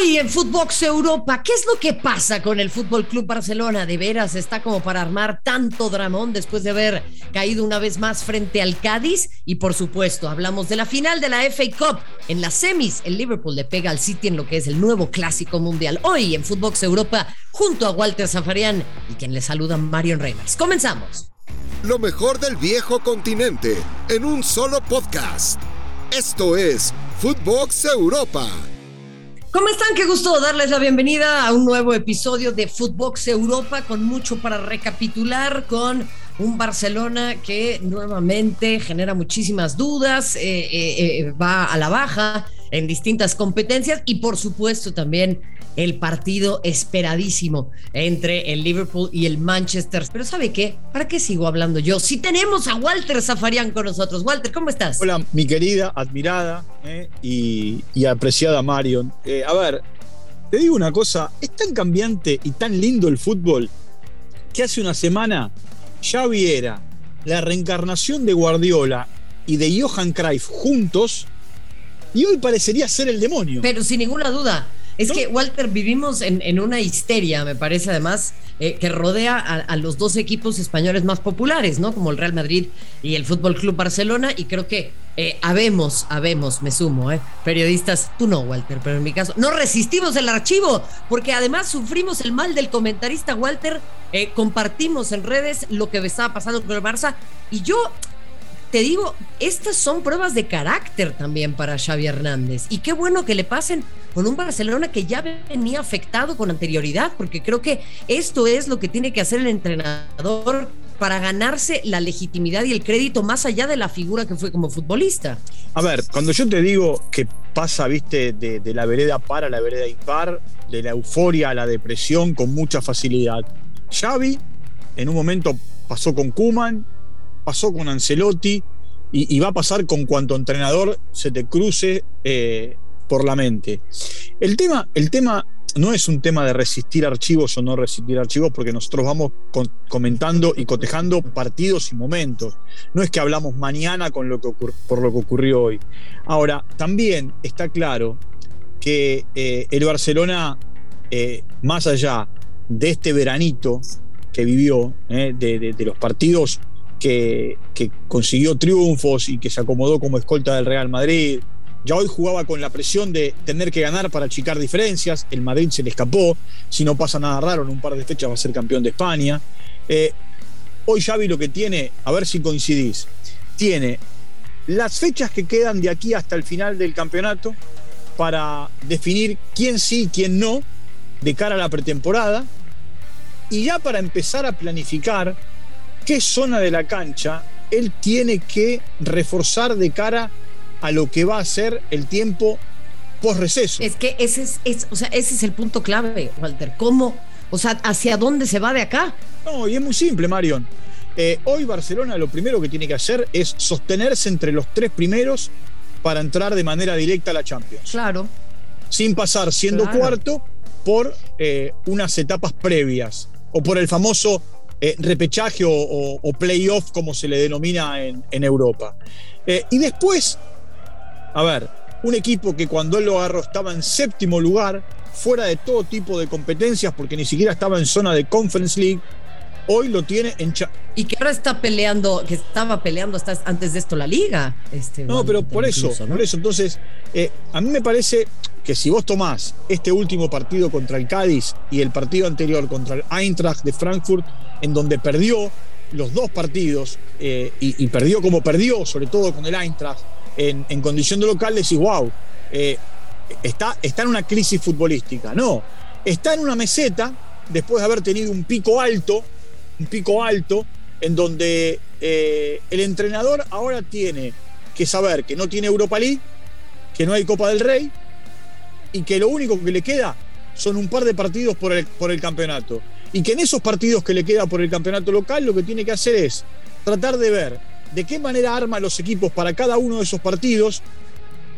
Hoy en Footbox Europa, ¿qué es lo que pasa con el Fútbol Club Barcelona? De veras está como para armar tanto dramón después de haber caído una vez más frente al Cádiz. Y por supuesto, hablamos de la final de la FA Cup. En las semis, el Liverpool le pega al City en lo que es el nuevo clásico mundial. Hoy en Footbox Europa, junto a Walter Zafarian y quien le saluda Marion Reimers. Comenzamos. Lo mejor del viejo continente en un solo podcast. Esto es Footbox Europa. ¿Cómo están? Qué gusto darles la bienvenida a un nuevo episodio de Footbox Europa con mucho para recapitular, con un Barcelona que nuevamente genera muchísimas dudas, eh, eh, eh, va a la baja en distintas competencias y por supuesto también el partido esperadísimo entre el Liverpool y el Manchester. Pero ¿sabe qué? ¿Para qué sigo hablando yo? Si tenemos a Walter Zafarian con nosotros. Walter, ¿cómo estás? Hola, mi querida, admirada eh, y, apreciada Marion. Eh, a ver, te digo una cosa, es tan cambiante y tan lindo el fútbol que hace una semana ya viera la reencarnación de Guardiola y de Johan Cruyff juntos y hoy parecería ser el demonio. Pero sin ninguna duda, es que, Walter, vivimos en, una histeria, me parece además, eh, que rodea a, los dos equipos españoles más populares, ¿no? Como el Real Madrid y el Fútbol Club Barcelona. Y creo que eh, habemos, habemos, me sumo, ¿eh? Periodistas, tú no, Walter, pero en mi caso, no resistimos el archivo, porque además sufrimos el mal del comentarista, Walter. Eh, compartimos en redes lo que estaba pasando con el Barça. Y yo te digo, estas son pruebas de carácter también para Xavi Hernández. Y qué bueno que le pasen con un Barcelona que ya venía afectado con anterioridad, porque creo que esto es lo que tiene que hacer el entrenador para ganarse la legitimidad y el crédito más allá de la figura que fue como futbolista. A ver, cuando yo te digo que pasa, viste, de, de la vereda par a la vereda impar, de la euforia a la depresión con mucha facilidad. Xavi en un momento pasó con Kuman, pasó con Ancelotti y, va a pasar con cuanto entrenador se te cruce eh, por la mente. El tema, el tema no es un tema de resistir archivos o no resistir archivos, porque nosotros vamos comentando y cotejando partidos y momentos. No es que hablamos mañana con lo que por lo que ocurrió hoy. Ahora, también está claro que eh, el Barcelona, eh, más allá de este veranito que vivió, de, los partidos que, consiguió triunfos y que se acomodó como escolta del Real Madrid. Ya hoy jugaba con la presión de tener que ganar para achicar diferencias. El Madrid se le escapó. Si no pasa nada raro, en un par de fechas va a ser campeón de España. Eh, hoy Xavi lo que tiene, a ver si coincidís, tiene las fechas que quedan de aquí hasta el final del campeonato para definir quién sí y quién no de cara a la pretemporada. Y ya para empezar a planificar qué zona de la cancha él tiene que reforzar de cara a lo que va a ser el tiempo post receso. Es que ese es, o sea, ese es el punto clave, Walter. ¿Cómo? O sea, ¿hacia dónde se va de acá? No, y es muy simple, Marion. Eh, hoy Barcelona lo primero que tiene que hacer es sostenerse entre los tres primeros para entrar de manera directa a la Champions. Claro. Sin pasar siendo cuarto por eh, unas etapas previas o por el famoso eh, repechaje o, playoff, como se le denomina en, Europa. Eh, y después, a ver, un equipo que cuando él lo agarró estaba en séptimo lugar, fuera de todo tipo de competencias, porque ni siquiera estaba en zona de Conference League, hoy lo tiene en y que ahora está peleando que estaba peleando hasta antes de esto la liga este, no pero por eso por eso. Entonces eh, a mí me parece que si vos tomás este último partido contra el Cádiz y el partido anterior contra el Eintracht de Frankfurt en donde perdió los dos partidos eh, y, perdió como perdió sobre todo con el Eintracht en, condición de local decís wow eh, está, está en una crisis futbolística no está en una meseta después de haber tenido un pico alto un pico alto en donde eh, el entrenador ahora tiene que saber que no tiene Europa League, que no hay Copa del Rey y que lo único que le queda son un par de partidos por el, por el campeonato. Y que en esos partidos que le queda por el campeonato local lo que tiene que hacer es tratar de ver de qué manera arma los equipos para cada uno de esos partidos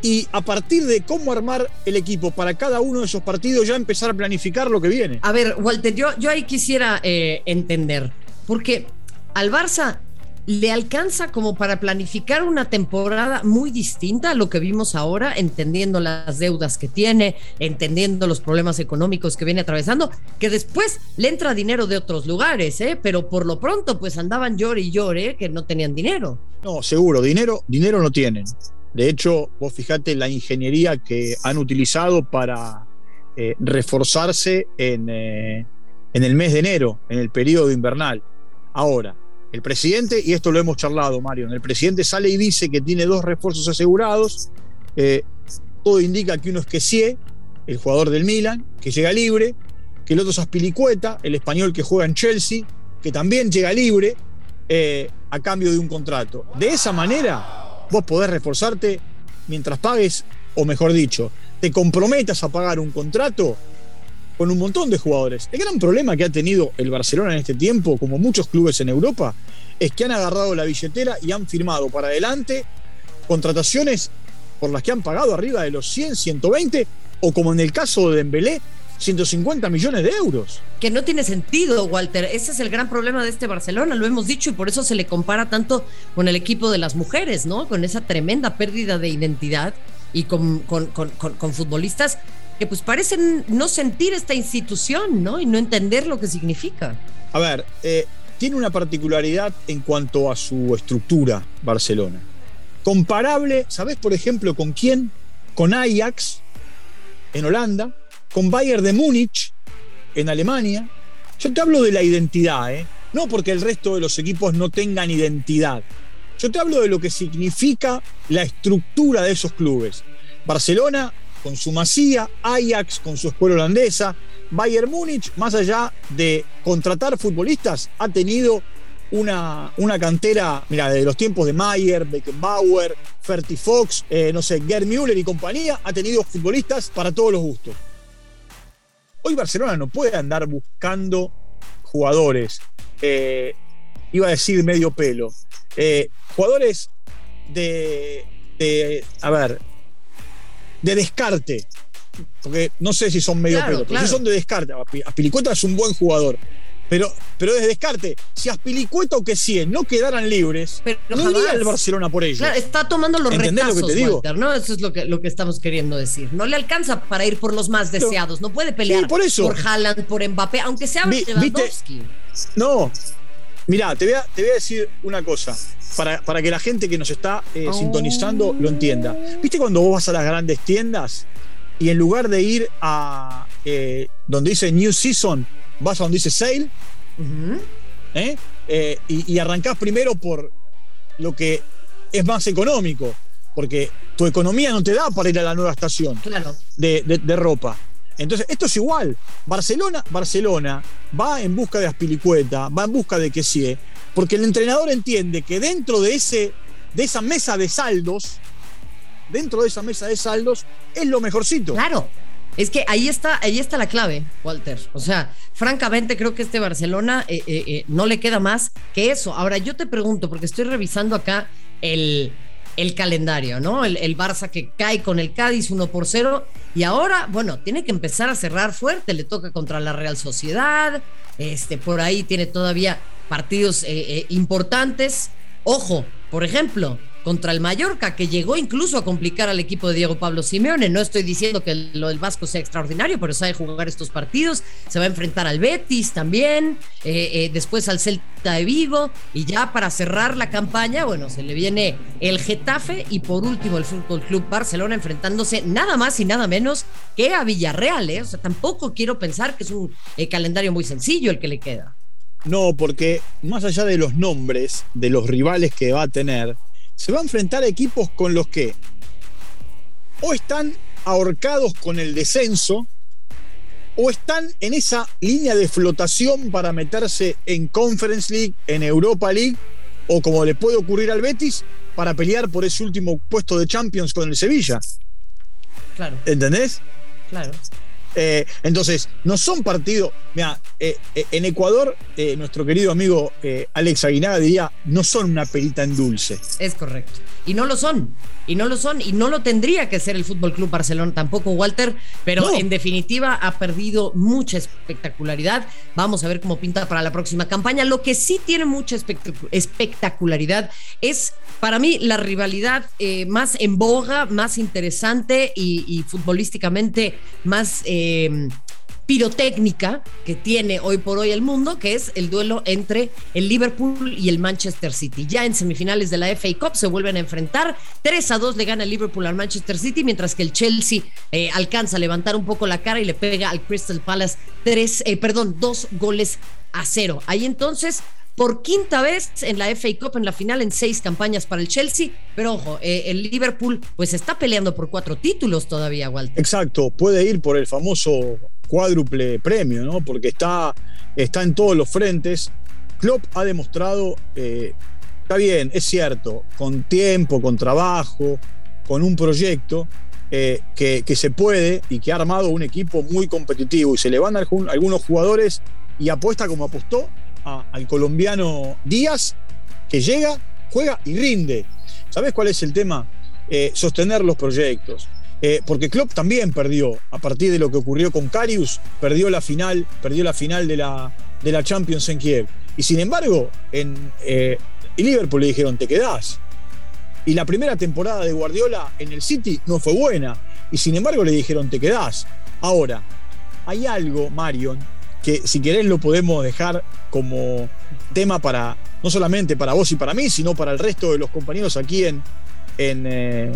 y a partir de cómo armar el equipo para cada uno de esos partidos ya empezar a planificar lo que viene. A ver, Walter, yo, yo ahí quisiera eh, entender, porque al Barça le alcanza como para planificar una temporada muy distinta a lo que vimos ahora, entendiendo las deudas que tiene, entendiendo los problemas económicos que viene atravesando, que después le entra dinero de otros lugares, ¿eh? pero por lo pronto pues andaban llore y llore que no tenían dinero. No, seguro, dinero, dinero no tienen. De hecho, vos fijate la ingeniería que han utilizado para eh, reforzarse en, eh, en el mes de enero, en el periodo invernal. Ahora, el presidente, y esto lo hemos charlado, Mario, el presidente sale y dice que tiene dos refuerzos asegurados. Eh, todo indica que uno es Kessie, el jugador del Milan, que llega libre, que el otro es Aspilicueta, el español que juega en Chelsea, que también llega libre a cambio de un contrato. De esa manera, vos podés reforzarte mientras pagues, o mejor dicho, te comprometas a pagar un contrato con un montón de jugadores. El gran problema que ha tenido el Barcelona en este tiempo, como muchos clubes en Europa, es que han agarrado la billetera y han firmado para adelante contrataciones por las que han pagado arriba de los 100, 120 o como en el caso de Dembélé, 150 millones de euros. Que no tiene sentido, Walter. Ese es el gran problema de este Barcelona, lo hemos dicho y por eso se le compara tanto con el equipo de las mujeres, ¿no? Con esa tremenda pérdida de identidad y con, con, con, con futbolistas que pues parecen no sentir esta institución, ¿no? Y no entender lo que significa. A ver, eh, tiene una particularidad en cuanto a su estructura Barcelona. Comparable, ¿sabes por ejemplo con quién? Con Ajax en Holanda, con Bayern de Múnich en Alemania. Yo te hablo de la identidad, ¿eh? No porque el resto de los equipos no tengan identidad. Yo te hablo de lo que significa la estructura de esos clubes. Barcelona con su masía, Ajax con su escuela holandesa, Bayern Múnich, más allá de contratar futbolistas, ha tenido una, una cantera, mira, de los tiempos de Mayer, Beckenbauer, Ferti Fox, eh, no sé, Gerd Müller y compañía, ha tenido futbolistas para todos los gustos. Hoy Barcelona no puede andar buscando jugadores, eh, iba a decir medio pelo, eh, jugadores de, de, a ver, de descarte. Porque no sé si son medio pelo, pero si son de descarte. Aspilicueta es un buen jugador. Pero, pero desde descarte, si Aspilicueta o que si no quedaran libres, pero no iría el Barcelona por ellos. está tomando los retazos, lo que te digo? Walter, ¿no? Eso es lo que, lo que estamos queriendo decir. No le alcanza para ir por los más deseados. No puede pelear por, eso. por Haaland, por Mbappé, aunque sea Lewandowski. No, Mirá, te voy, a, te voy a decir una cosa, para, para que la gente que nos está eh, oh. sintonizando lo entienda. ¿Viste cuando vos vas a las grandes tiendas y en lugar de ir a eh, donde dice New Season, vas a donde dice Sale? ¿Eh? y, arrancás primero por lo que es más económico, porque tu economía no te da para ir a la nueva estación de, de ropa. Entonces, esto es igual. Barcelona, Barcelona va en busca de Aspilicueta, va en busca de Kessie, porque el entrenador entiende que dentro de, ese, de esa mesa de saldos, dentro de esa mesa de saldos, es lo mejorcito. Claro. Es que ahí está, ahí está la clave, Walter. O sea, francamente creo que este Barcelona eh, eh, eh, no le queda más que eso. Ahora yo te pregunto, porque estoy revisando acá el, el calendario, ¿no? El, Barça que cae con el Cádiz 1 por 0 y ahora, bueno, tiene que empezar a cerrar fuerte, le toca contra la Real Sociedad, este, por ahí tiene todavía partidos importantes. Ojo, por ejemplo, contra el Mallorca, que llegó incluso a complicar al equipo de Diego Pablo Simeone. No estoy diciendo que lo del Vasco sea extraordinario, pero sabe jugar estos partidos. Se va a enfrentar al Betis también, eh, eh, después al Celta de Vigo. Y ya para cerrar la campaña, bueno, se le viene el Getafe y por último el Fútbol Club Barcelona enfrentándose nada más y nada menos que a Villarreal. ¿eh? O sea, tampoco quiero pensar que es un calendario muy sencillo el que le queda. No, porque más allá de los nombres de los rivales que va a tener, se va a enfrentar a equipos con los que o están ahorcados con el descenso o están en esa línea de flotación para meterse en Conference League, en Europa League o como le puede ocurrir al Betis para pelear por ese último puesto de Champions con el Sevilla. Claro. ¿Entendés? Claro. Eh, entonces, no son partidos. Mira, eh, eh, en Ecuador, nuestro querido amigo Alex Aguinaga diría: no son una perita en dulce. Es correcto. Y no lo son. Y no lo son. Y no lo tendría que ser el Fútbol Club Barcelona tampoco, Walter. Pero en definitiva ha perdido mucha espectacularidad. Vamos a ver cómo pinta para la próxima campaña. Lo que sí tiene mucha espectacularidad es, para mí, la rivalidad más en boga, más interesante y, futbolísticamente más eh, pirotécnica que tiene hoy por hoy el mundo, que es el duelo entre el Liverpool y el Manchester City. Ya en semifinales de la FA Cup se vuelven a enfrentar. 3 a 2 le gana el Liverpool al Manchester City, mientras que el Chelsea eh, alcanza a levantar un poco la cara y le pega al Crystal Palace tres, eh, perdón, dos goles a cero. Ahí entonces por quinta vez en la FA Cup en la final en seis campañas para el Chelsea. Pero ojo, eh, el Liverpool pues está peleando por cuatro títulos todavía, Walter. Exacto, puede ir por el famoso cuádruple premio, ¿no? Porque está, está en todos los frentes. Klopp ha demostrado, eh, está bien, es cierto, con tiempo, con trabajo, con un proyecto, eh, que, que, se puede y que ha armado un equipo muy competitivo y se le van a algunos jugadores y apuesta como apostó al colombiano Díaz, que llega, juega y rinde. ¿Sabes cuál es el tema? Eh, sostener los proyectos. Eh, porque Klopp también perdió, a partir de lo que ocurrió con Carius, perdió la final, perdió la final de la, de la Champions en Kiev. Y sin embargo, en eh, Liverpool le dijeron, te quedás. Y la primera temporada de Guardiola en el City no fue buena. Y sin embargo le dijeron, te quedás. Ahora, hay algo, Marion, que si querés lo podemos dejar como tema para, no solamente para vos y para mí, sino para el resto de los compañeros aquí en, en, eh,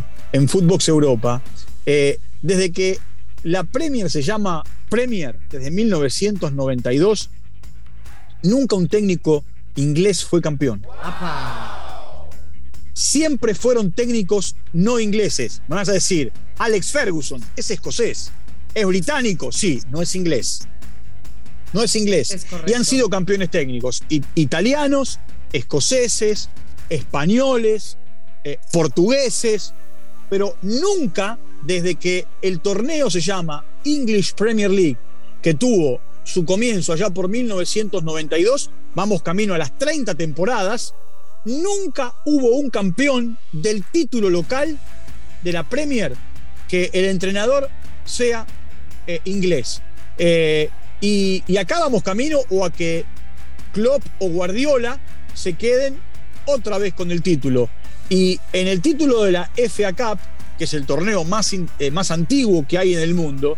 Footbox Europa. Eh, desde que la Premier se llama Premier, desde 1992, nunca un técnico inglés fue campeón. Siempre fueron técnicos no ingleses. Me vas a decir, Alex Ferguson es escocés. ¿Es británico? Sí, no es inglés no es inglés. y han sido campeones técnicos italianos, escoceses, españoles, eh, portugueses, pero nunca desde que el torneo se llama English Premier League, que tuvo su comienzo allá por 1992, vamos camino a las 30 temporadas, nunca hubo un campeón del título local de la Premier que el entrenador sea eh, inglés. Eh, y, acá vamos camino o a que Klopp o Guardiola se queden otra vez con el título. Y en el título de la FA Cup, que es el torneo más, eh, más antiguo que hay en el mundo,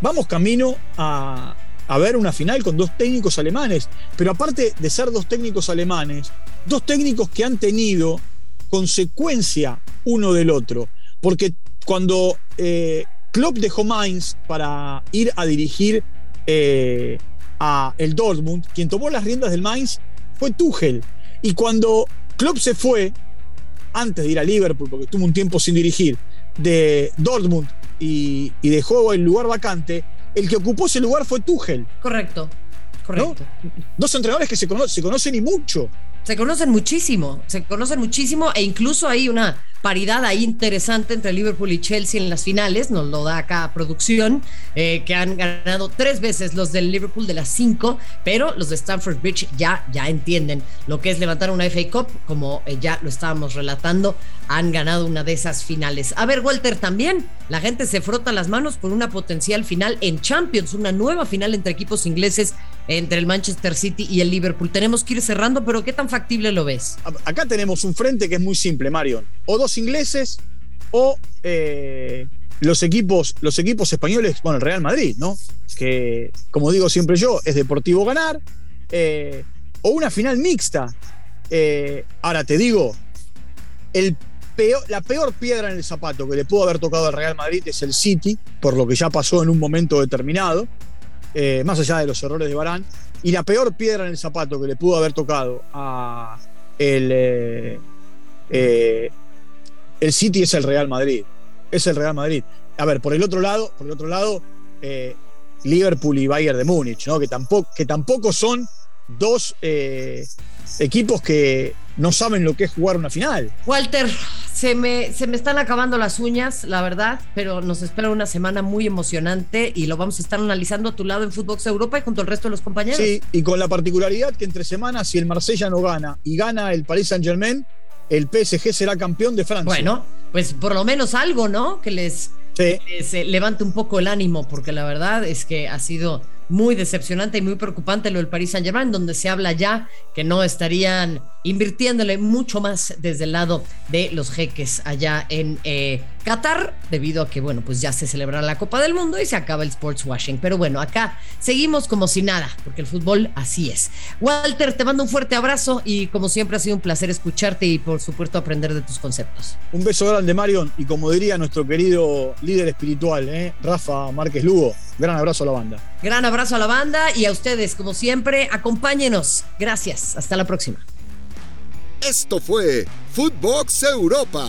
vamos camino a, a ver una final con dos técnicos alemanes. Pero aparte de ser dos técnicos alemanes, dos técnicos que han tenido consecuencia uno del otro. Porque cuando eh, Klopp dejó Mainz para ir a dirigir eh, a el Dortmund, quien tomó las riendas del Mainz fue Tuchel. Y cuando Klopp se fue, antes de ir a Liverpool, porque estuvo un tiempo sin dirigir, de Dortmund y, dejó el lugar vacante, el que ocupó ese lugar fue Tuchel. Correcto, correcto. Dos entrenadores que se, se conocen y mucho. Se conocen muchísimo, se conocen muchísimo e incluso hay una paridad ahí interesante entre Liverpool y Chelsea en las finales, nos lo da acá producción, eh, que han ganado tres veces los del Liverpool de las cinco, pero los de Stamford Bridge ya, ya entienden lo que es levantar una FA Cup, como eh, ya lo estábamos relatando, han ganado una de esas finales. A ver, Walter, también la gente se frota las manos por una potencial final en Champions, una nueva final entre equipos ingleses, entre el Manchester City y el Liverpool. Tenemos que ir cerrando, pero ¿qué tan factible lo ves? Acá tenemos un frente que es muy simple, Marion. O dos ingleses o eh, los, equipos, los equipos españoles, bueno, el Real Madrid, ¿no? Que, como digo siempre yo, es deportivo ganar. Eh, o una final mixta. Eh, ahora te digo, el peor, la peor piedra en el zapato que le pudo haber tocado al Real Madrid es el City, por lo que ya pasó en un momento determinado, más allá de los errores de Barán. Y la peor piedra en el zapato que le pudo haber tocado a el, el City es el Real Madrid. Es el Real Madrid. A ver, por el otro lado, por el otro lado, eh, Liverpool y Bayern de Múnich, ¿no? Que tampoco, que tampoco son dos eh, equipos que no saben lo que es jugar una final. Walter, se me, se me están acabando las uñas, la verdad, pero nos espera una semana muy emocionante y lo vamos a estar analizando a tu lado en Footbox Europa y junto al resto de los compañeros. Sí, y con la particularidad que entre semanas, si el Marsella no gana y gana el Paris Saint Germain, el PSG será campeón de Francia. Bueno, pues por lo menos algo, ¿no? Que les, que les eh, levante un poco el ánimo, porque la verdad es que ha sido muy decepcionante y muy preocupante lo del Paris Saint Germain, donde se habla ya que no estarían invirtiéndole mucho más desde el lado de los jeques allá en eh, Qatar, debido a que, bueno, pues ya se celebra la Copa del Mundo y se acaba el sports washing. Pero bueno, acá seguimos como si nada, porque el fútbol así es. Walter, te mando un fuerte abrazo y como siempre ha sido un placer escucharte y por supuesto aprender de tus conceptos. Un beso grande, Marion, y como diría nuestro querido líder espiritual, ¿eh? Rafa Márquez Lugo, gran abrazo a la banda. Gran abrazo a la banda y a ustedes, como siempre, acompáñenos. Gracias, hasta la próxima. Esto fue Footbox Europa,